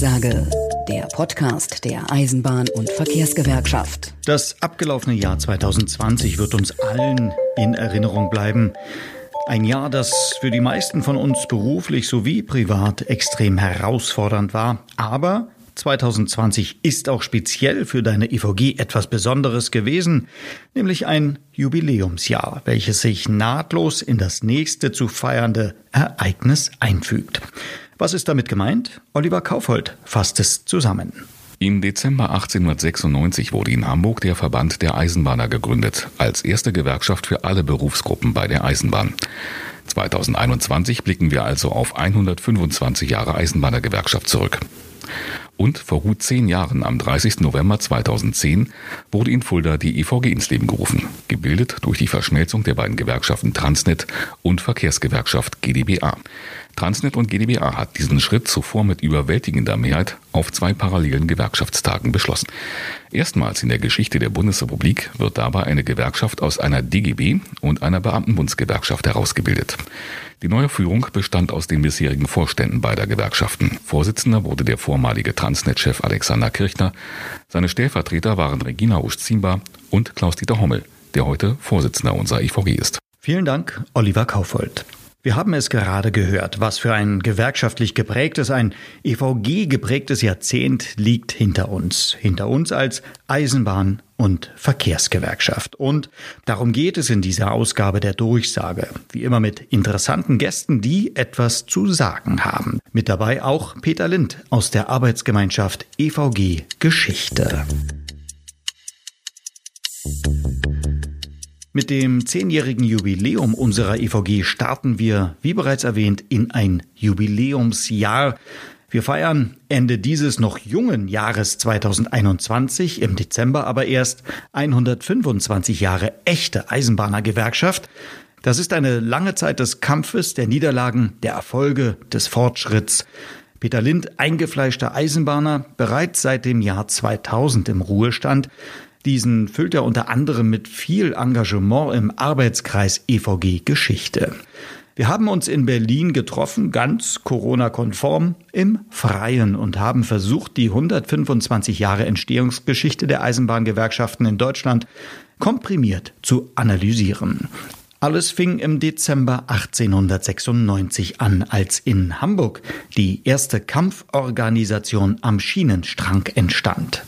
Durchsage, der Podcast der Eisenbahn- und Verkehrsgewerkschaft. Das abgelaufene Jahr 2020 wird uns allen in Erinnerung bleiben. Ein Jahr, das für die meisten von uns beruflich sowie privat extrem herausfordernd war, aber 2020 ist auch speziell für deine EVG etwas Besonderes gewesen, nämlich ein Jubiläumsjahr, welches sich nahtlos in das nächste zu feiernde Ereignis einfügt. Was ist damit gemeint? Oliver Kaufhold fasst es zusammen. Im Dezember 1896 wurde in Hamburg der Verband der Eisenbahner gegründet, als erste Gewerkschaft für alle Berufsgruppen bei der Eisenbahn. 2021 blicken wir also auf 125 Jahre Eisenbahnergewerkschaft zurück. Und vor gut zehn Jahren, am 30. November 2010, wurde in Fulda die EVG ins Leben gerufen, gebildet durch die Verschmelzung der beiden Gewerkschaften Transnet und Verkehrsgewerkschaft GdBA. Transnet und GdBA hat diesen Schritt zuvor mit überwältigender Mehrheit auf zwei parallelen Gewerkschaftstagen beschlossen. Erstmals in der Geschichte der Bundesrepublik wird dabei eine Gewerkschaft aus einer DGB und einer Beamtenbundsgewerkschaft herausgebildet. Die neue Führung bestand aus den bisherigen Vorständen beider Gewerkschaften. Vorsitzender wurde der vormalige Transnet-Chef Alexander Kirchner. Seine Stellvertreter waren Regina Usch-Ziembar und Klaus-Dieter Hommel, der heute Vorsitzender unserer IVG ist. Vielen Dank, Oliver Kaufold. Wir haben es gerade gehört, was für ein gewerkschaftlich geprägtes, ein EVG geprägtes Jahrzehnt liegt hinter uns. Hinter uns als Eisenbahn- und Verkehrsgewerkschaft. Und darum geht es in dieser Ausgabe der Durchsage. Wie immer mit interessanten Gästen, die etwas zu sagen haben. Mit dabei auch Peter Lind aus der Arbeitsgemeinschaft EVG Geschichte. Mit dem zehnjährigen Jubiläum unserer EVG starten wir, wie bereits erwähnt, in ein Jubiläumsjahr. Wir feiern Ende dieses noch jungen Jahres 2021, im Dezember aber erst 125 Jahre echte Eisenbahnergewerkschaft. Das ist eine lange Zeit des Kampfes, der Niederlagen, der Erfolge, des Fortschritts. Peter Lind, eingefleischter Eisenbahner, bereits seit dem Jahr 2000 im Ruhestand. Diesen füllt er unter anderem mit viel Engagement im Arbeitskreis EVG Geschichte. Wir haben uns in Berlin getroffen, ganz Corona-konform, im Freien und haben versucht, die 125 Jahre Entstehungsgeschichte der Eisenbahngewerkschaften in Deutschland komprimiert zu analysieren. Alles fing im Dezember 1896 an, als in Hamburg die erste Kampforganisation am Schienenstrang entstand.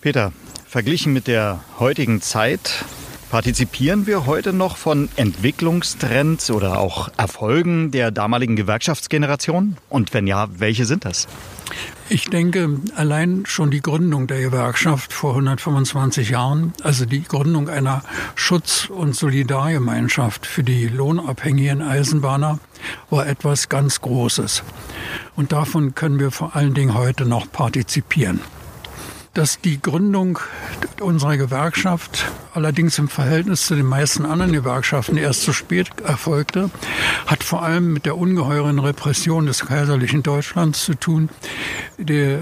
Peter, verglichen mit der heutigen Zeit, partizipieren wir heute noch von Entwicklungstrends oder auch Erfolgen der damaligen Gewerkschaftsgeneration? Und wenn ja, welche sind das? Ich denke, allein schon die Gründung der Gewerkschaft vor 125 Jahren, also die Gründung einer Schutz- und Solidargemeinschaft für die lohnabhängigen Eisenbahner, war etwas ganz Großes. Und davon können wir vor allen Dingen heute noch partizipieren dass die Gründung unserer Gewerkschaft allerdings im Verhältnis zu den meisten anderen Gewerkschaften erst zu spät erfolgte, hat vor allem mit der ungeheuren Repression des kaiserlichen Deutschlands zu tun. Die,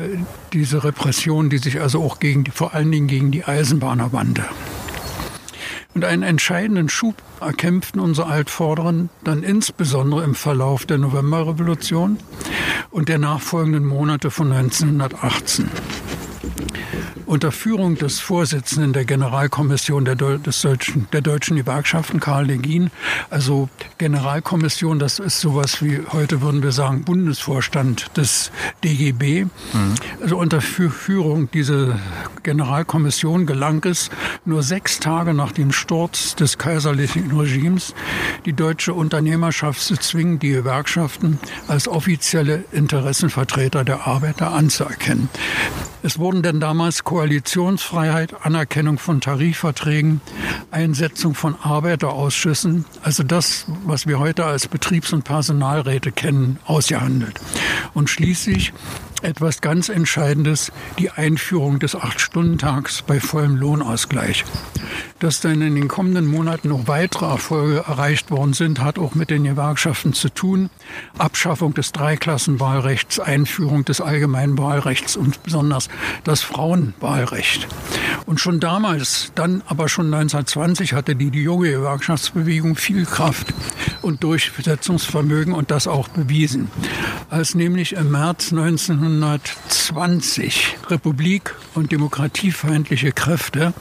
diese Repression, die sich also auch gegen vor allen Dingen gegen die Eisenbahner wandte. Und einen entscheidenden Schub erkämpften unsere Altvorderen dann insbesondere im Verlauf der Novemberrevolution und der nachfolgenden Monate von 1918 unter Führung des Vorsitzenden der Generalkommission der, des Deutschen, der deutschen Gewerkschaften, Karl Legin. Also Generalkommission, das ist sowas wie, heute würden wir sagen, Bundesvorstand des DGB. Mhm. Also unter Führung dieser Generalkommission gelang es, nur sechs Tage nach dem Sturz des kaiserlichen Regimes die deutsche Unternehmerschaft zu zwingen, die Gewerkschaften als offizielle Interessenvertreter der Arbeiter anzuerkennen. Es wurden denn damals Koalitionsfreiheit, Anerkennung von Tarifverträgen, Einsetzung von Arbeiterausschüssen, also das, was wir heute als Betriebs- und Personalräte kennen, ausgehandelt. Und schließlich etwas ganz Entscheidendes, die Einführung des Acht-Stunden-Tags bei vollem Lohnausgleich. Dass dann in den kommenden Monaten noch weitere Erfolge erreicht worden sind, hat auch mit den Gewerkschaften zu tun. Abschaffung des Dreiklassenwahlrechts, Einführung des allgemeinen Wahlrechts und besonders das Frauenwahlrecht. Und schon damals, dann aber schon 1920, hatte die, junge Gewerkschaftsbewegung viel Kraft und Durchsetzungsvermögen und das auch bewiesen. Als nämlich im März 19 1920 republik- und demokratiefeindliche Kräfte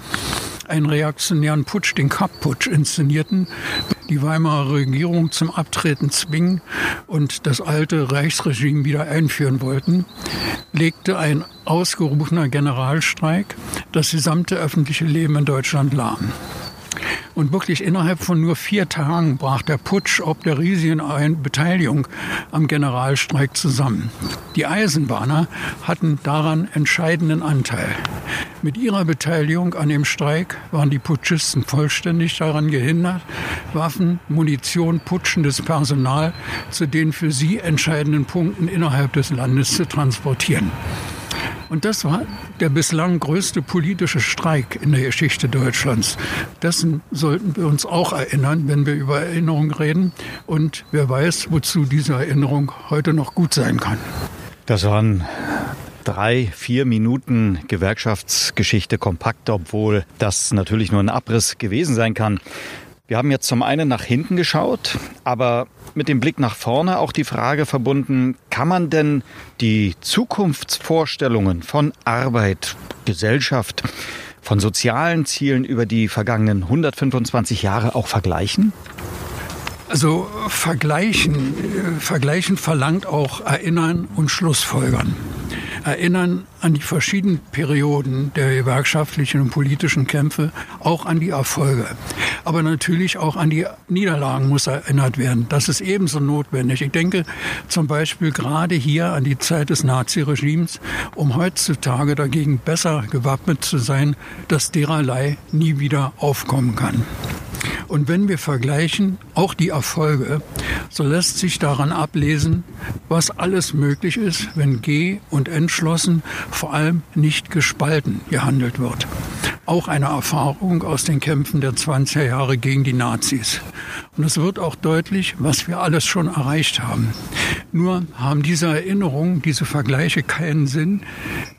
einen reaktionären Putsch, den Kapp-Putsch, inszenierten, die Weimarer Regierung zum Abtreten zwingen und das alte Reichsregime wieder einführen wollten, legte ein ausgerufener Generalstreik das gesamte öffentliche Leben in Deutschland lahm. Und wirklich innerhalb von nur vier Tagen brach der Putsch ob der riesigen Beteiligung am Generalstreik zusammen. Die Eisenbahner hatten daran entscheidenden Anteil. Mit ihrer Beteiligung an dem Streik waren die Putschisten vollständig daran gehindert, Waffen, Munition, putschendes Personal zu den für sie entscheidenden Punkten innerhalb des Landes zu transportieren. Und das war der bislang größte politische Streik in der Geschichte Deutschlands. Dessen sollten wir uns auch erinnern, wenn wir über Erinnerung reden. Und wer weiß, wozu diese Erinnerung heute noch gut sein kann. Das waren drei, vier Minuten Gewerkschaftsgeschichte kompakt, obwohl das natürlich nur ein Abriss gewesen sein kann. Wir haben jetzt zum einen nach hinten geschaut, aber mit dem Blick nach vorne auch die Frage verbunden, kann man denn die Zukunftsvorstellungen von Arbeit, Gesellschaft, von sozialen Zielen über die vergangenen 125 Jahre auch vergleichen? Also vergleichen, äh, vergleichen verlangt auch Erinnern und Schlussfolgern erinnern an die verschiedenen Perioden der gewerkschaftlichen und politischen Kämpfe, auch an die Erfolge. Aber natürlich auch an die Niederlagen muss erinnert werden. Das ist ebenso notwendig. Ich denke zum Beispiel gerade hier an die Zeit des Naziregimes, um heutzutage dagegen besser gewappnet zu sein, dass dererlei nie wieder aufkommen kann. Und wenn wir vergleichen, auch die Erfolge, so lässt sich daran ablesen, was alles möglich ist, wenn G- und entschlossen, vor allem nicht gespalten gehandelt wird. Auch eine Erfahrung aus den Kämpfen der 20er Jahre gegen die Nazis. Und es wird auch deutlich, was wir alles schon erreicht haben. Nur haben diese Erinnerungen, diese Vergleiche keinen Sinn,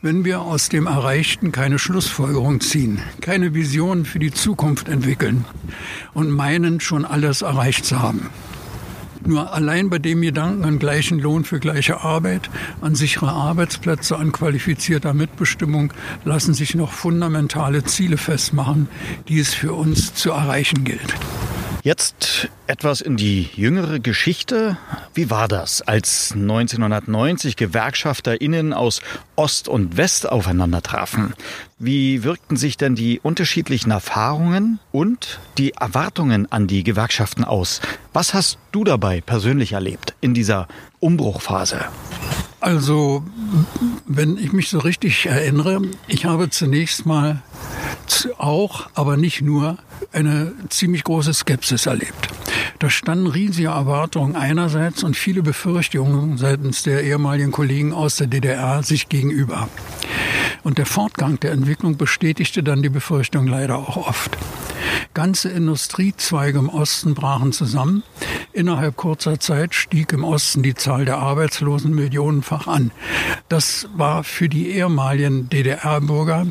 wenn wir aus dem Erreichten keine Schlussfolgerung ziehen, keine Vision für die Zukunft entwickeln und meinen, schon alles erreicht zu haben. Nur allein bei dem Gedanken an gleichen Lohn für gleiche Arbeit, an sichere Arbeitsplätze, an qualifizierter Mitbestimmung lassen sich noch fundamentale Ziele festmachen, die es für uns zu erreichen gilt. Jetzt etwas in die jüngere Geschichte. Wie war das, als 1990 GewerkschafterInnen aus Ost und West aufeinander trafen? Wie wirkten sich denn die unterschiedlichen Erfahrungen und die Erwartungen an die Gewerkschaften aus? Was hast du dabei persönlich erlebt in dieser Umbruchphase? Also, wenn ich mich so richtig erinnere, ich habe zunächst mal auch, aber nicht nur, eine ziemlich große Skepsis erlebt. Da standen riesige Erwartungen einerseits und viele Befürchtungen seitens der ehemaligen Kollegen aus der DDR sich gegenüber. Und der Fortgang der Entwicklung bestätigte dann die Befürchtung leider auch oft. Ganze Industriezweige im Osten brachen zusammen. Innerhalb kurzer Zeit stieg im Osten die Zahl der Arbeitslosen millionenfach an. Das war für die ehemaligen DDR-Bürger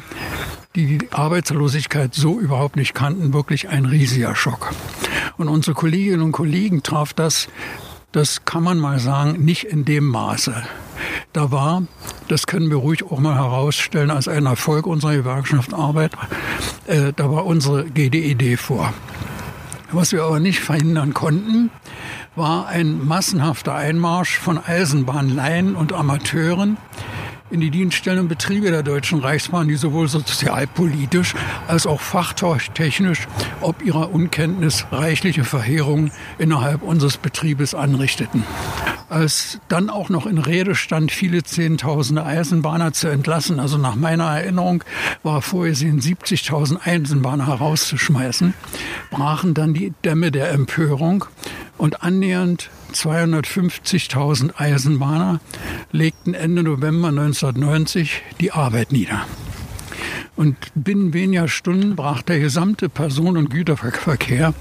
die die Arbeitslosigkeit so überhaupt nicht kannten, wirklich ein riesiger Schock. Und unsere Kolleginnen und Kollegen traf das, das kann man mal sagen, nicht in dem Maße. Da war, das können wir ruhig auch mal herausstellen, als ein Erfolg unserer Gewerkschaft Arbeit, äh, da war unsere GDED vor. Was wir aber nicht verhindern konnten, war ein massenhafter Einmarsch von Eisenbahnleihen und Amateuren, in die Dienststellen und Betriebe der Deutschen Reichsbahn, die sowohl sozialpolitisch als auch fachtechnisch ob ihrer Unkenntnis reichliche Verheerungen innerhalb unseres Betriebes anrichteten. Als dann auch noch in Rede stand, viele Zehntausende Eisenbahner zu entlassen, also nach meiner Erinnerung war vorgesehen, 70.000 Eisenbahner herauszuschmeißen, brachen dann die Dämme der Empörung und annähernd 250.000 Eisenbahner legten Ende November 1990 die Arbeit nieder. Und binnen weniger Stunden brach der gesamte Personen- und Güterverkehr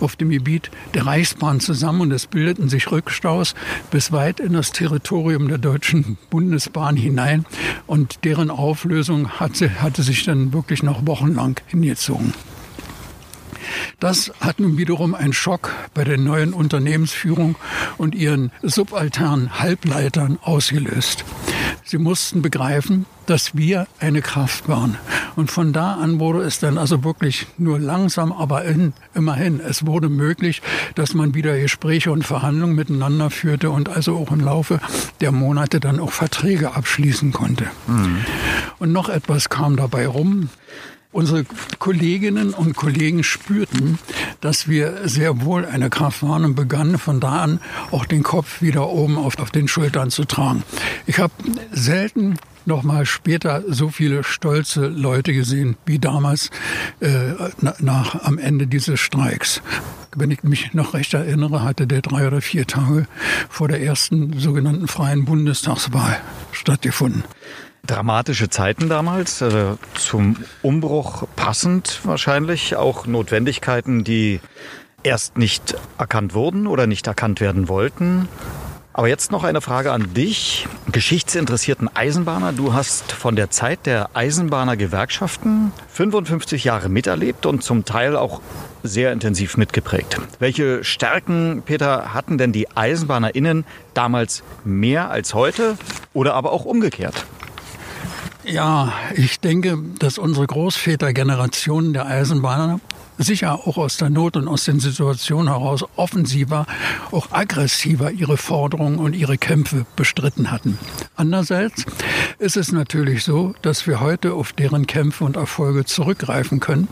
auf dem Gebiet der Reichsbahn zusammen und es bildeten sich Rückstaus bis weit in das Territorium der Deutschen Bundesbahn hinein und deren Auflösung hatte, hatte sich dann wirklich noch wochenlang hingezogen. Das hat nun wiederum einen Schock bei der neuen Unternehmensführung und ihren subalternen Halbleitern ausgelöst. Sie mussten begreifen, dass wir eine Kraft waren. Und von da an wurde es dann also wirklich nur langsam, aber in, immerhin, es wurde möglich, dass man wieder Gespräche und Verhandlungen miteinander führte und also auch im Laufe der Monate dann auch Verträge abschließen konnte. Mhm. Und noch etwas kam dabei rum. Unsere Kolleginnen und Kollegen spürten, dass wir sehr wohl eine Kraft waren und begannen von da an auch den Kopf wieder oben auf, auf den Schultern zu tragen. Ich habe selten noch mal später so viele stolze Leute gesehen wie damals äh, nach am Ende dieses Streiks. Wenn ich mich noch recht erinnere, hatte der drei oder vier Tage vor der ersten sogenannten freien Bundestagswahl stattgefunden. Dramatische Zeiten damals, äh, zum Umbruch passend wahrscheinlich, auch Notwendigkeiten, die erst nicht erkannt wurden oder nicht erkannt werden wollten. Aber jetzt noch eine Frage an dich, geschichtsinteressierten Eisenbahner. Du hast von der Zeit der Eisenbahnergewerkschaften 55 Jahre miterlebt und zum Teil auch sehr intensiv mitgeprägt. Welche Stärken, Peter, hatten denn die EisenbahnerInnen damals mehr als heute oder aber auch umgekehrt? Ja, ich denke, dass unsere Großvätergeneration der Eisenbahner sicher auch aus der Not und aus den Situationen heraus offensiver, auch aggressiver ihre Forderungen und ihre Kämpfe bestritten hatten. Andererseits ist es natürlich so, dass wir heute auf deren Kämpfe und Erfolge zurückgreifen können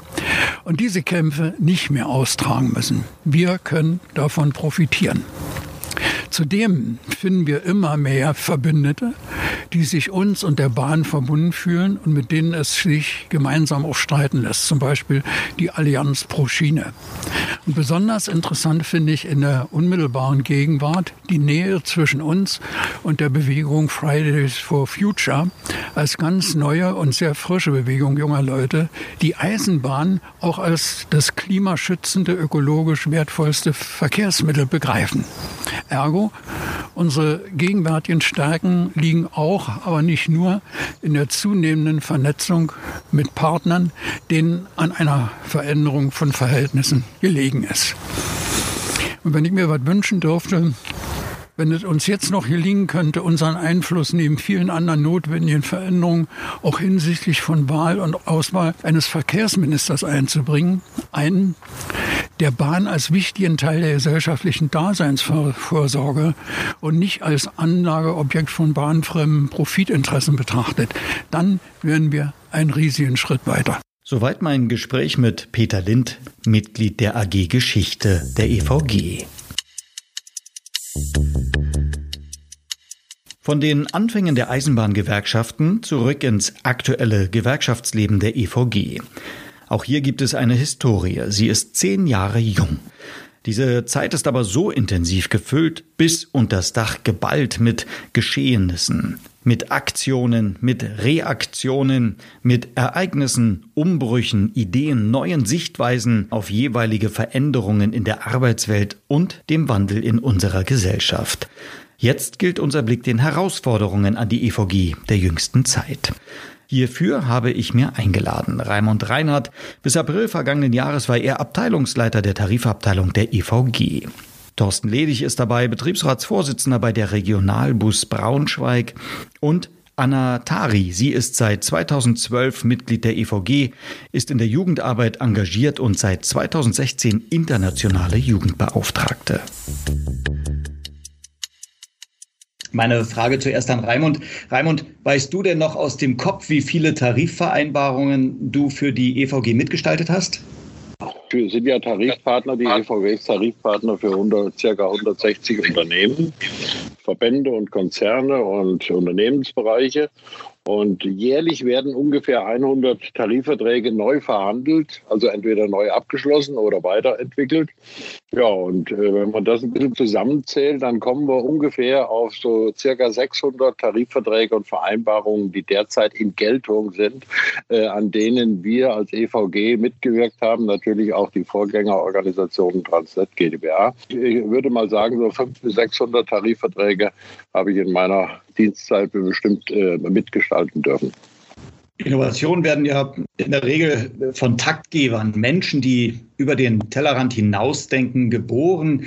und diese Kämpfe nicht mehr austragen müssen. Wir können davon profitieren. Zudem finden wir immer mehr Verbündete, die sich uns und der Bahn verbunden fühlen und mit denen es sich gemeinsam auch streiten lässt. Zum Beispiel die Allianz pro Schiene. Besonders interessant finde ich in der unmittelbaren Gegenwart die Nähe zwischen uns und der Bewegung Fridays for Future als ganz neue und sehr frische Bewegung junger Leute, die Eisenbahn auch als das klimaschützende, ökologisch wertvollste Verkehrsmittel begreifen. Ergo, unsere gegenwärtigen Stärken liegen auch, aber nicht nur, in der zunehmenden Vernetzung mit Partnern, denen an einer Veränderung von Verhältnissen gelegen ist. Und wenn ich mir was wünschen dürfte, wenn es uns jetzt noch gelingen könnte, unseren Einfluss neben vielen anderen notwendigen Veränderungen auch hinsichtlich von Wahl und Auswahl eines Verkehrsministers einzubringen, einen, der Bahn als wichtigen Teil der gesellschaftlichen Daseinsvorsorge und nicht als Anlageobjekt von bahnfremden Profitinteressen betrachtet, dann wären wir einen riesigen Schritt weiter. Soweit mein Gespräch mit Peter Lind, Mitglied der AG Geschichte der EVG. Von den Anfängen der Eisenbahngewerkschaften zurück ins aktuelle Gewerkschaftsleben der EVG. Auch hier gibt es eine Historie. Sie ist zehn Jahre jung. Diese Zeit ist aber so intensiv gefüllt, bis unters Dach geballt mit Geschehnissen, mit Aktionen, mit Reaktionen, mit Ereignissen, Umbrüchen, Ideen, neuen Sichtweisen auf jeweilige Veränderungen in der Arbeitswelt und dem Wandel in unserer Gesellschaft. Jetzt gilt unser Blick den Herausforderungen an die EVG der jüngsten Zeit. Hierfür habe ich mir eingeladen. Raimund Reinhardt. Bis April vergangenen Jahres war er Abteilungsleiter der Tarifabteilung der EVG. Thorsten Ledig ist dabei Betriebsratsvorsitzender bei der Regionalbus Braunschweig und Anna Tari. Sie ist seit 2012 Mitglied der EVG, ist in der Jugendarbeit engagiert und seit 2016 internationale Jugendbeauftragte. Meine Frage zuerst an Raimund. Raimund, weißt du denn noch aus dem Kopf, wie viele Tarifvereinbarungen du für die EVG mitgestaltet hast? Wir sind ja Tarifpartner, die EVG ist Tarifpartner für 100, circa 160 Unternehmen, Verbände und Konzerne und Unternehmensbereiche. Und jährlich werden ungefähr 100 Tarifverträge neu verhandelt, also entweder neu abgeschlossen oder weiterentwickelt. Ja, und äh, wenn man das ein bisschen zusammenzählt, dann kommen wir ungefähr auf so circa 600 Tarifverträge und Vereinbarungen, die derzeit in Geltung sind, äh, an denen wir als EVG mitgewirkt haben, natürlich auch die Vorgängerorganisation Transnet GmbH. Ich würde mal sagen, so 500 bis 600 Tarifverträge habe ich in meiner Dienstzeit bestimmt äh, mitgestalten dürfen. Innovationen werden ja in der Regel von Taktgebern, Menschen, die über den Tellerrand hinausdenken, geboren.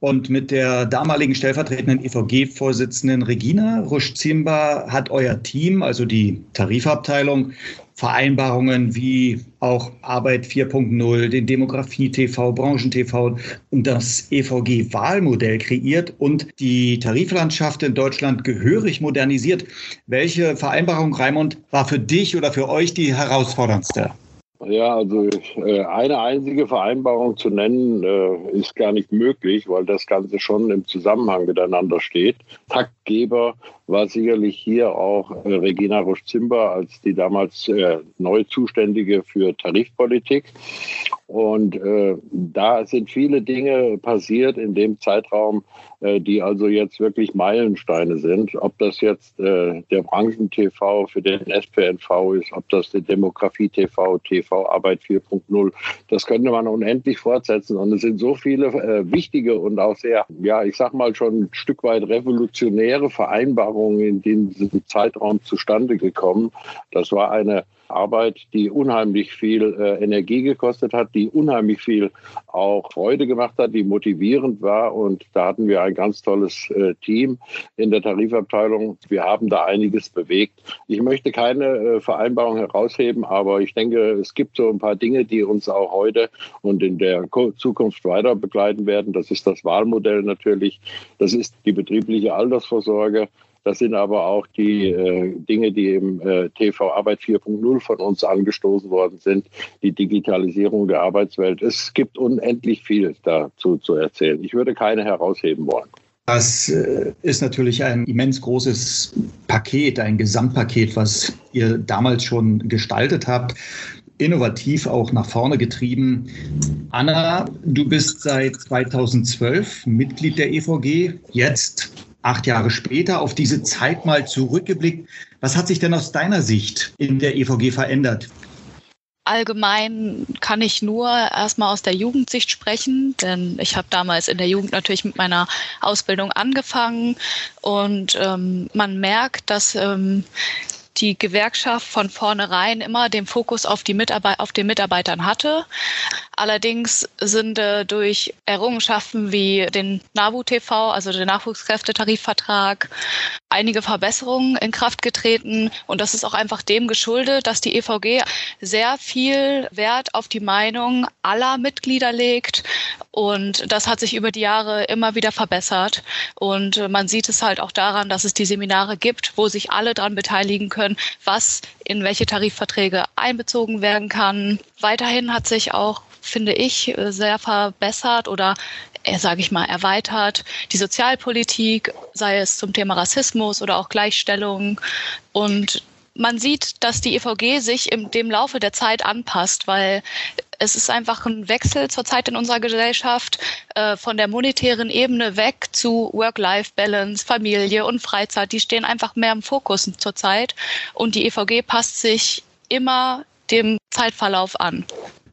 Und mit der damaligen stellvertretenden EVG-Vorsitzenden Regina Rusch-Zimba hat euer Team, also die Tarifabteilung, Vereinbarungen wie auch Arbeit 4.0, den Demografie-TV, Branchen-TV und das EVG-Wahlmodell kreiert und die Tariflandschaft in Deutschland gehörig modernisiert. Welche Vereinbarung, Raimund, war für dich oder für euch die herausforderndste? Ja, also äh, eine einzige Vereinbarung zu nennen, äh, ist gar nicht möglich, weil das Ganze schon im Zusammenhang miteinander steht. Taktgeber war sicherlich hier auch äh, Regina Rusch-Zimber als die damals neu Zuständige für Tarifpolitik. Und äh, da sind viele Dinge passiert in dem Zeitraum, äh, die also jetzt wirklich Meilensteine sind. Ob das jetzt äh, der Branchen-TV für den SPNV ist, ob das der Demografie-TV, TV-Arbeit 4.0, das könnte man unendlich fortsetzen. Und es sind so viele äh, wichtige und auch sehr, ja, ich sag mal schon ein Stück weit revolutionäre Vereinbarungen in diesem Zeitraum zustande gekommen. Das war eine Arbeit, die unheimlich viel äh, Energie gekostet hat, die unheimlich viel auch Freude gemacht hat, die motivierend war. Und da hatten wir ein ganz tolles äh, Team in der Tarifabteilung. Wir haben da einiges bewegt. Ich möchte keine äh, Vereinbarung herausheben, aber ich denke, es gibt so ein paar Dinge, die uns auch heute und in der Zukunft weiter begleiten werden. Das ist das Wahlmodell natürlich. Das ist die betriebliche Altersvorsorge. Das sind aber auch die äh, Dinge, die im äh, TV Arbeit 4.0 von uns angestoßen worden sind, die Digitalisierung der Arbeitswelt. Es gibt unendlich viel dazu zu erzählen. Ich würde keine herausheben wollen. Das äh, ist natürlich ein immens großes Paket, ein Gesamtpaket, was ihr damals schon gestaltet habt innovativ auch nach vorne getrieben. Anna, du bist seit 2012 Mitglied der EVG, jetzt acht Jahre später auf diese Zeit mal zurückgeblickt. Was hat sich denn aus deiner Sicht in der EVG verändert? Allgemein kann ich nur erstmal aus der Jugendsicht sprechen, denn ich habe damals in der Jugend natürlich mit meiner Ausbildung angefangen und ähm, man merkt, dass ähm, die Gewerkschaft von vornherein immer den Fokus auf, die Mitarbeit auf den Mitarbeitern hatte. Allerdings sind äh, durch Errungenschaften wie den NABU-TV, also den Nachwuchskräftetarifvertrag, einige Verbesserungen in Kraft getreten. Und das ist auch einfach dem geschuldet, dass die EVG sehr viel Wert auf die Meinung aller Mitglieder legt. Und das hat sich über die Jahre immer wieder verbessert. Und äh, man sieht es halt auch daran, dass es die Seminare gibt, wo sich alle daran beteiligen können, was in welche Tarifverträge einbezogen werden kann. Weiterhin hat sich auch finde ich, sehr verbessert oder äh, sage ich mal, erweitert. Die Sozialpolitik, sei es zum Thema Rassismus oder auch Gleichstellung. Und man sieht, dass die EVG sich im dem Laufe der Zeit anpasst, weil es ist einfach ein Wechsel zurzeit in unserer Gesellschaft äh, von der monetären Ebene weg zu Work-Life-Balance, Familie und Freizeit. Die stehen einfach mehr im Fokus zurzeit und die EVG passt sich immer dem Zeitverlauf an.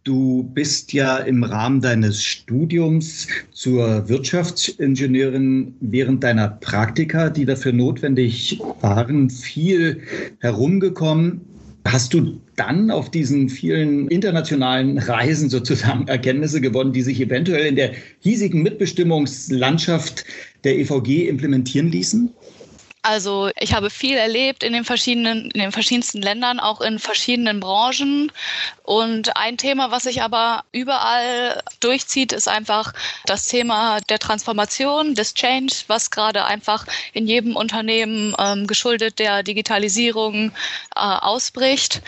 Du bist ja im Rahmen deines Studiums zur Wirtschaftsingenieurin während deiner Praktika, die dafür notwendig waren, viel herumgekommen. Hast du dann auf diesen vielen internationalen Reisen sozusagen Erkenntnisse gewonnen, die sich eventuell in der hiesigen Mitbestimmungslandschaft der EVG implementieren ließen? Also ich habe viel erlebt in den verschiedenen, in den verschiedensten Ländern, auch in verschiedenen Branchen. Und ein Thema, was sich aber überall durchzieht, ist einfach das Thema der Transformation, des Change, was gerade einfach in jedem Unternehmen ähm, geschuldet der Digitalisierung äh, ausbricht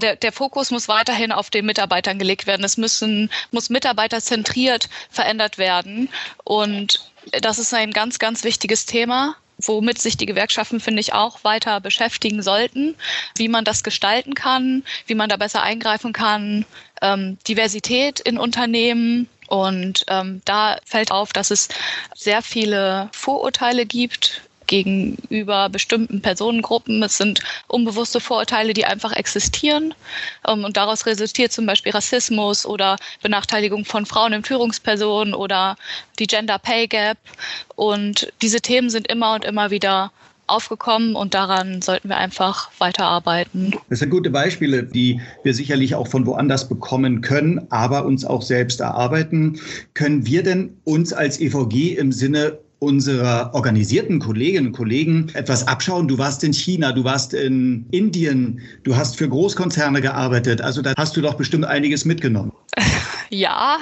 der, der Fokus muss weiterhin auf den Mitarbeitern gelegt werden. Es müssen, muss mitarbeiterzentriert verändert werden. Und das ist ein ganz, ganz wichtiges Thema womit sich die Gewerkschaften, finde ich, auch weiter beschäftigen sollten, wie man das gestalten kann, wie man da besser eingreifen kann, ähm, Diversität in Unternehmen. Und ähm, da fällt auf, dass es sehr viele Vorurteile gibt gegenüber bestimmten Personengruppen. Es sind unbewusste Vorurteile, die einfach existieren. Ähm, und daraus resultiert zum Beispiel Rassismus oder Benachteiligung von Frauen in Führungspersonen oder die Gender Pay Gap. Und diese Themen sind immer und immer wieder aufgekommen und daran sollten wir einfach weiterarbeiten. Das sind gute Beispiele, die wir sicherlich auch von woanders bekommen können, aber uns auch selbst erarbeiten. Können wir denn uns als EVG im Sinne unserer organisierten Kolleginnen und Kollegen etwas abschauen. Du warst in China, du warst in Indien, du hast für Großkonzerne gearbeitet. Also da hast du doch bestimmt einiges mitgenommen. Ja,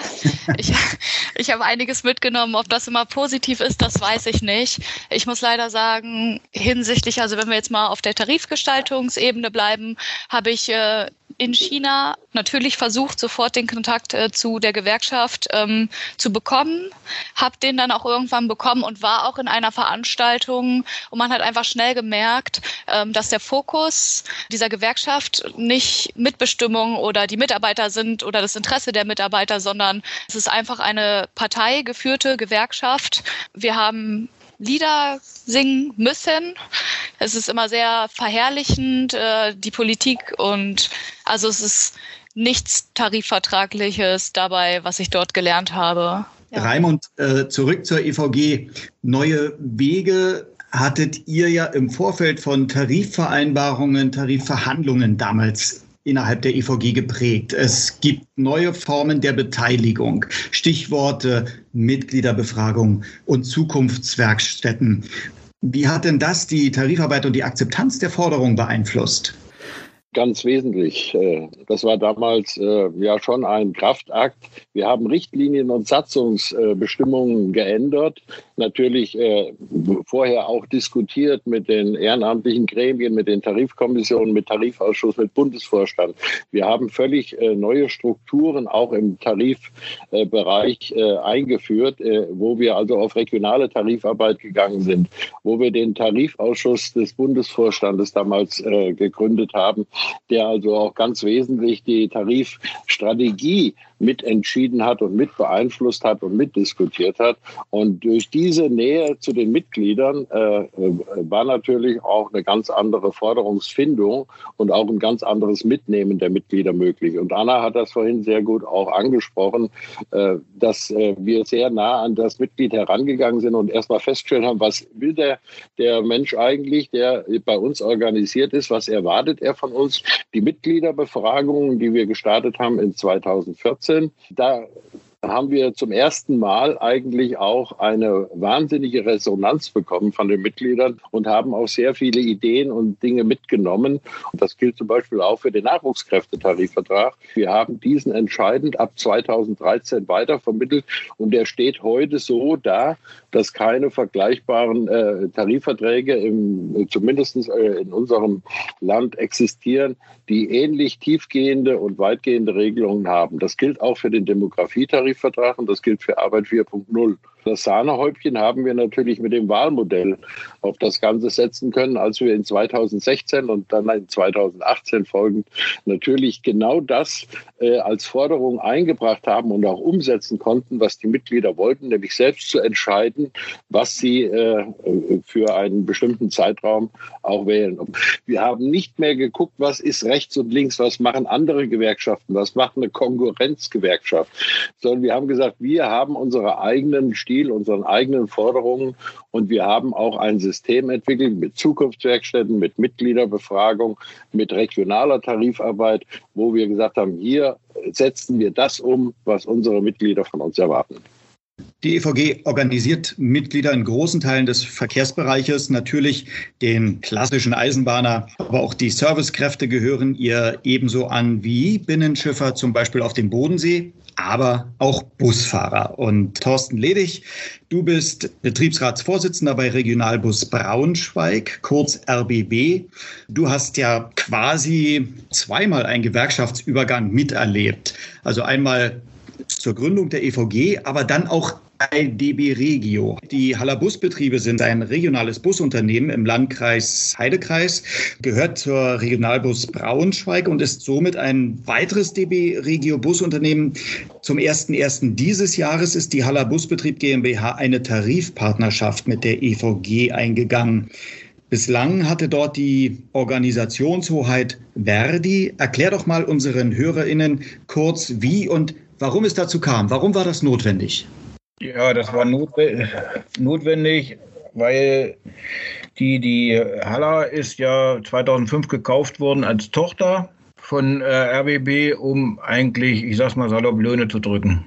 ich, ich habe einiges mitgenommen. Ob das immer positiv ist, das weiß ich nicht. Ich muss leider sagen, hinsichtlich, also wenn wir jetzt mal auf der Tarifgestaltungsebene bleiben, habe ich äh, in China natürlich versucht, sofort den Kontakt äh, zu der Gewerkschaft ähm, zu bekommen, habe den dann auch irgendwann bekommen und war auch in einer Veranstaltung und man hat einfach schnell gemerkt, ähm, dass der Fokus dieser Gewerkschaft nicht Mitbestimmung oder die Mitarbeiter sind oder das Interesse der Mitarbeiter, sondern es ist einfach eine parteigeführte Gewerkschaft. Wir haben Lieder singen müssen. Es ist immer sehr verherrlichend, äh, die Politik und also es ist nichts Tarifvertragliches dabei, was ich dort gelernt habe. Ja. Raimund, äh, zurück zur EVG. Neue Wege hattet ihr ja im Vorfeld von Tarifvereinbarungen, Tarifverhandlungen damals innerhalb der EVG geprägt. Es gibt neue Formen der Beteiligung, Stichworte Mitgliederbefragung und Zukunftswerkstätten. Wie hat denn das die Tarifarbeit und die Akzeptanz der Forderung beeinflusst? Ganz wesentlich. Äh, das war damals äh, ja schon ein Kraftakt. Wir haben Richtlinien und Satzungsbestimmungen geändert. Natürlich äh, vorher auch diskutiert mit den ehrenamtlichen Gremien, mit den Tarifkommissionen, mit Tarifausschuss, mit Bundesvorstand. Wir haben völlig neue Strukturen auch im Tarifbereich eingeführt, wo wir also auf regionale Tarifarbeit gegangen sind, wo wir den Tarifausschuss des Bundesvorstandes damals gegründet haben der also auch ganz wesentlich die Tarifstrategie mitentschieden hat und mit beeinflusst hat und mitdiskutiert hat. Und durch diese Nähe zu den Mitgliedern äh, äh, war natürlich auch eine ganz andere Forderungsfindung und auch ein ganz anderes Mitnehmen der Mitglieder möglich. Und Anna hat das vorhin sehr gut auch angesprochen, äh, dass äh, wir sehr nah an das Mitglied herangegangen sind und erstmal festgestellt haben, was will der, der Mensch eigentlich, der bei uns organisiert ist, was erwartet er von uns. Die Mitgliederbefragungen, die wir gestartet haben in 2014, 2015. Da haben wir zum ersten Mal eigentlich auch eine wahnsinnige Resonanz bekommen von den Mitgliedern und haben auch sehr viele Ideen und Dinge mitgenommen. Und das gilt zum Beispiel auch für den Nachwuchskräftetarifvertrag. Wir haben diesen entscheidend ab 2013 weitervermittelt und der steht heute so da, dass keine vergleichbaren äh, Tarifverträge im, zumindest äh, in unserem Land existieren, die ähnlich tiefgehende und weitgehende Regelungen haben. Das gilt auch für den Demografietarifvertrag und das gilt für Arbeit 4.0. Das Sahnehäubchen haben wir natürlich mit dem Wahlmodell auf das Ganze setzen können, als wir in 2016 und dann in 2018 folgend natürlich genau das äh, als Forderung eingebracht haben und auch umsetzen konnten, was die Mitglieder wollten, nämlich selbst zu entscheiden, was sie äh, für einen bestimmten Zeitraum auch wählen. Wir haben nicht mehr geguckt, was ist rechts und links, was machen andere Gewerkschaften, was macht eine Konkurrenzgewerkschaft, sondern wir haben gesagt, wir haben unsere eigenen Stil Stil, unseren eigenen Forderungen. Und wir haben auch ein System entwickelt mit Zukunftswerkstätten, mit Mitgliederbefragung, mit regionaler Tarifarbeit, wo wir gesagt haben, hier setzen wir das um, was unsere Mitglieder von uns erwarten. Die EVG organisiert Mitglieder in großen Teilen des Verkehrsbereiches, natürlich den klassischen Eisenbahner, aber auch die Servicekräfte gehören ihr ebenso an wie Binnenschiffer, zum Beispiel auf dem Bodensee, aber auch Busfahrer. Und Thorsten Ledig, du bist Betriebsratsvorsitzender bei Regionalbus Braunschweig, kurz RBB. Du hast ja quasi zweimal einen Gewerkschaftsübergang miterlebt. Also einmal zur Gründung der EVG, aber dann auch bei Regio. Die Haller Busbetriebe sind ein regionales Busunternehmen im Landkreis Heidekreis, gehört zur Regionalbus Braunschweig und ist somit ein weiteres DB Regio Busunternehmen. Zum 01.01. dieses Jahres ist die Haller Busbetrieb GmbH eine Tarifpartnerschaft mit der EVG eingegangen. Bislang hatte dort die Organisationshoheit Verdi. Erklär doch mal unseren HörerInnen kurz, wie und warum es dazu kam. Warum war das notwendig? Ja, das war notwendig weil die, die Haller ist ja 2005 gekauft worden als Tochter von äh, RBB, um eigentlich, ich sag's mal salopp, Löhne zu drücken.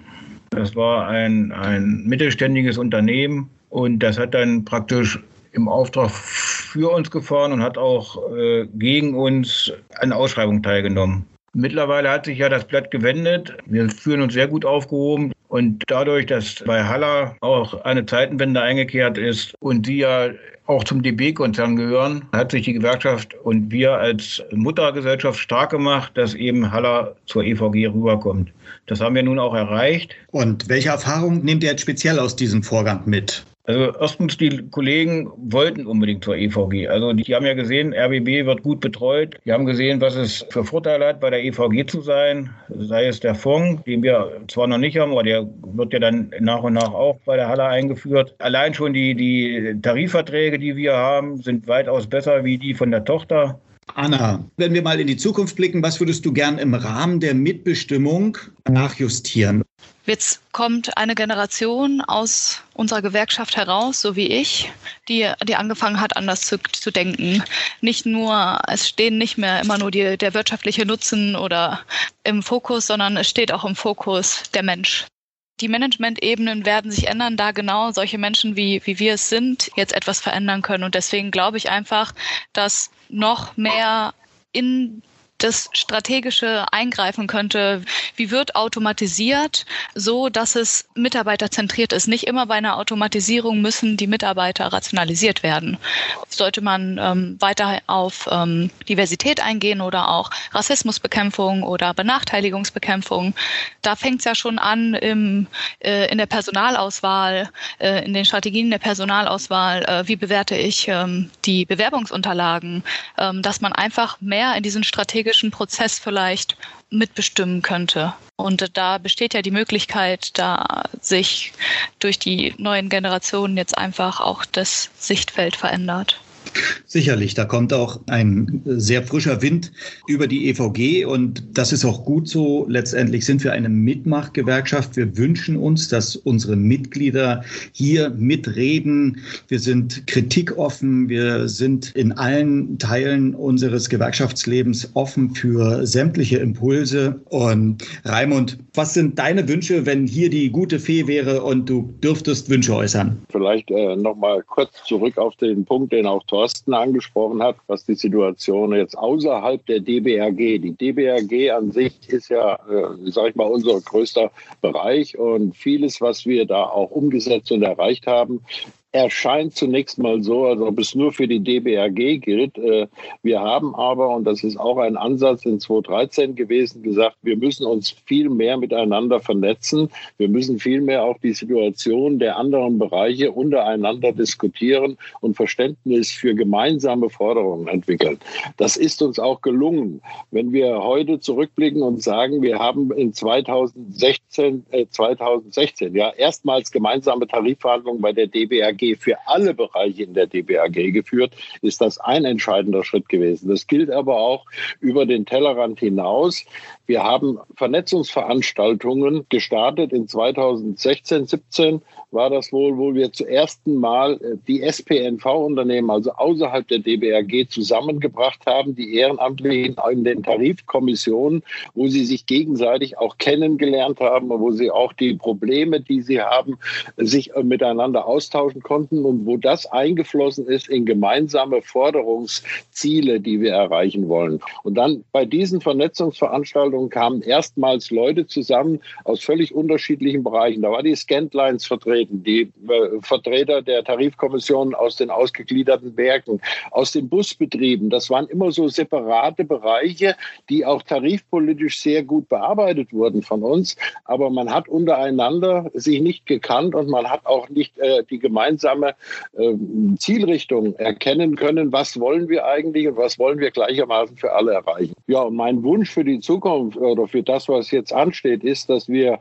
Das war ein, ein mittelständiges Unternehmen und das hat dann praktisch im Auftrag für uns gefahren und hat auch äh, gegen uns an Ausschreibung teilgenommen. Mittlerweile hat sich ja das Blatt gewendet. Wir fühlen uns sehr gut aufgehoben. Und dadurch, dass bei Haller auch eine Zeitenwende eingekehrt ist und sie ja auch zum DB-Konzern gehören, hat sich die Gewerkschaft und wir als Muttergesellschaft stark gemacht, dass eben Haller zur EVG rüberkommt. Das haben wir nun auch erreicht. Und welche Erfahrung nehmt ihr jetzt speziell aus diesem Vorgang mit? Also erstens, die Kollegen wollten unbedingt zur EVG. Also die haben ja gesehen, RBB wird gut betreut. Die haben gesehen, was es für Vorteile hat, bei der EVG zu sein. Sei es der Fonds, den wir zwar noch nicht haben, aber der wird ja dann nach und nach auch bei der Halle eingeführt. Allein schon die, die Tarifverträge, die wir haben, sind weitaus besser wie die von der Tochter. Anna, wenn wir mal in die Zukunft blicken, was würdest du gern im Rahmen der Mitbestimmung nachjustieren? Jetzt kommt eine Generation aus unserer Gewerkschaft heraus, so wie ich, die, die angefangen hat, anders zu, zu denken. Nicht nur, es stehen nicht mehr immer nur die, der wirtschaftliche Nutzen oder im Fokus, sondern es steht auch im Fokus der Mensch. Die Management-Ebenen werden sich ändern, da genau solche Menschen wie, wie wir es sind, jetzt etwas verändern können. Und deswegen glaube ich einfach, dass noch mehr in das strategische eingreifen könnte. Wie wird automatisiert, so dass es mitarbeiterzentriert ist? Nicht immer bei einer Automatisierung müssen die Mitarbeiter rationalisiert werden. Sollte man ähm, weiter auf ähm, Diversität eingehen oder auch Rassismusbekämpfung oder Benachteiligungsbekämpfung, da fängt es ja schon an im, äh, in der Personalauswahl, äh, in den Strategien der Personalauswahl. Äh, wie bewerte ich ähm, die Bewerbungsunterlagen? Ähm, dass man einfach mehr in diesen strategischen strategischen Prozess vielleicht mitbestimmen könnte. Und da besteht ja die Möglichkeit, da sich durch die neuen Generationen jetzt einfach auch das Sichtfeld verändert. Sicherlich, da kommt auch ein sehr frischer Wind über die EVG und das ist auch gut so. Letztendlich sind wir eine Mitmachgewerkschaft. Wir wünschen uns, dass unsere Mitglieder hier mitreden. Wir sind kritikoffen. Wir sind in allen Teilen unseres Gewerkschaftslebens offen für sämtliche Impulse. Und Raimund, was sind deine Wünsche, wenn hier die gute Fee wäre und du dürftest Wünsche äußern? Vielleicht äh, noch mal kurz zurück auf den Punkt, den auch Thorsten angesprochen hat, was die Situation jetzt außerhalb der DBRG. Die DBRG an sich ist ja, äh, sage ich mal, unser größter Bereich und vieles, was wir da auch umgesetzt und erreicht haben, erscheint zunächst mal so, als ob es nur für die DBRG gilt. Äh, wir haben aber, und das ist auch ein Ansatz in 2013 gewesen, gesagt, wir müssen uns viel mehr miteinander vernetzen. Wir müssen viel mehr auch die Situation der anderen Bereiche untereinander diskutieren und Verständnis für gemeinsame Forderungen entwickeln. Das ist uns auch gelungen. Wenn wir heute zurückblicken und sagen, wir haben in 2016, äh, 2016 ja erstmals gemeinsame Tarifverhandlungen bei der Für alle Bereiche in der DBAG geführt, ist das ein entscheidender Schritt gewesen. Das gilt aber auch über den Tellerrand hinaus. Wir haben Vernetzungsveranstaltungen gestartet in 2016, 17 war das wohl, wo wir zum ersten Mal äh, die SPNV-Unternehmen, also außerhalb der DBRG, zusammengebracht haben, die Ehrenamtlichen in den Tarifkommissionen, wo sie sich gegenseitig auch kennengelernt haben, wo sie auch die Probleme, die sie haben, sich äh, miteinander austauschen konnten und wo das eingeflossen ist in gemeinsame Forderungsziele, die wir erreichen wollen. Und dann bei diesen Vernetzungsveranstaltungen kamen erstmals Leute zusammen aus völlig unterschiedlichen Bereichen. Da war die Scantlines vertreten die äh, Vertreter der Tarifkommission aus den ausgegliederten Werken, aus den Busbetrieben. Das waren immer so separate Bereiche, die auch tarifpolitisch sehr gut bearbeitet wurden von uns. Aber man hat untereinander sich nicht gekannt und man hat auch nicht äh, die gemeinsame äh, Zielrichtung erkennen können. Was wollen wir eigentlich und was wollen wir gleichermaßen für alle erreichen? Ja, und mein Wunsch für die Zukunft oder für das, was jetzt ansteht, ist, dass wir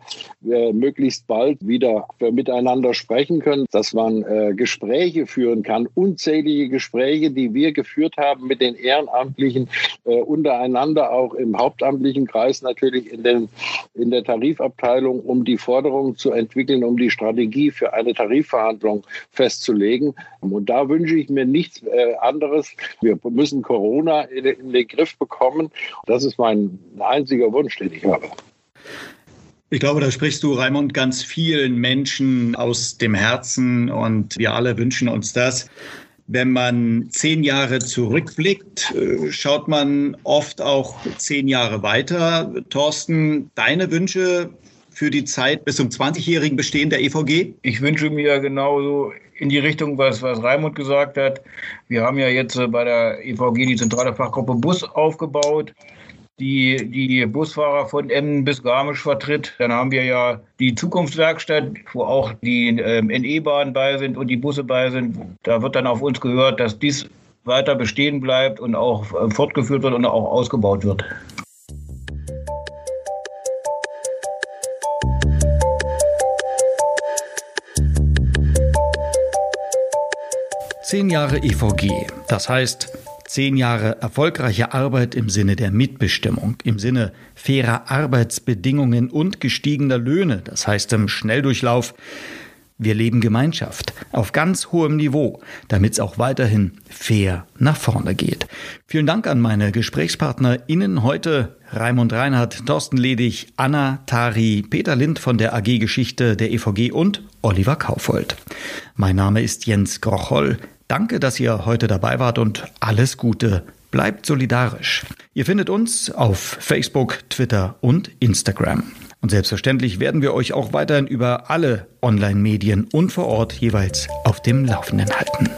äh, möglichst bald wieder miteinander miteinander sprechen können, dass man äh, Gespräche führen kann, unzählige Gespräche, die wir geführt haben mit den Ehrenamtlichen äh, untereinander, auch im hauptamtlichen Kreis natürlich in, den, in der Tarifabteilung, um die Forderungen zu entwickeln, um die Strategie für eine Tarifverhandlung festzulegen. Und da wünsche ich mir nichts äh, anderes. Wir müssen Corona in, den Griff bekommen. Das ist mein einziger Wunsch, den ich habe. Ich glaube, da sprichst du, Raimund, ganz vielen Menschen aus dem Herzen und wir alle wünschen uns das. Wenn man zehn Jahre zurückblickt, äh, schaut man oft auch zehn Jahre weiter. Thorsten, deine Wünsche für die Zeit bis zum 20-jährigen Bestehen der EVG? Ich wünsche mir genauso in die Richtung, was, was Raimund gesagt hat. Wir haben ja jetzt äh, bei der EVG die zentrale Fachgruppe Bus aufgebaut die die Busfahrer von Emmen bis Garmisch vertritt. Dann haben wir ja die Zukunftswerkstatt, wo auch die ähm, NE-Bahnen bei sind und die Busse bei sind. Da wird dann auf uns gehört, dass dies weiter bestehen bleibt und auch äh, fortgeführt wird und auch ausgebaut wird. Zehn Jahre EVG, das heißt Zehn Jahre erfolgreiche Arbeit im Sinne der Mitbestimmung, im Sinne fairer Arbeitsbedingungen und gestiegener Löhne, das heißt im Schnelldurchlauf. Wir leben Gemeinschaft auf ganz hohem Niveau, damit es auch weiterhin fair nach vorne geht. Vielen Dank an meine GesprächspartnerInnen heute. Raimund Reinhardt, Thorsten Ledig, Anna Tari, Peter Lind von der AG Geschichte der EVG und Oliver Kaufold. Mein Name ist Jens Grocholl. Danke, dass ihr heute dabei wart und alles Gute. Bleibt solidarisch. Ihr findet uns auf Facebook, Twitter und Instagram. Und selbstverständlich werden wir euch auch weiterhin über alle Online-Medien und vor Ort jeweils auf dem Laufenden halten.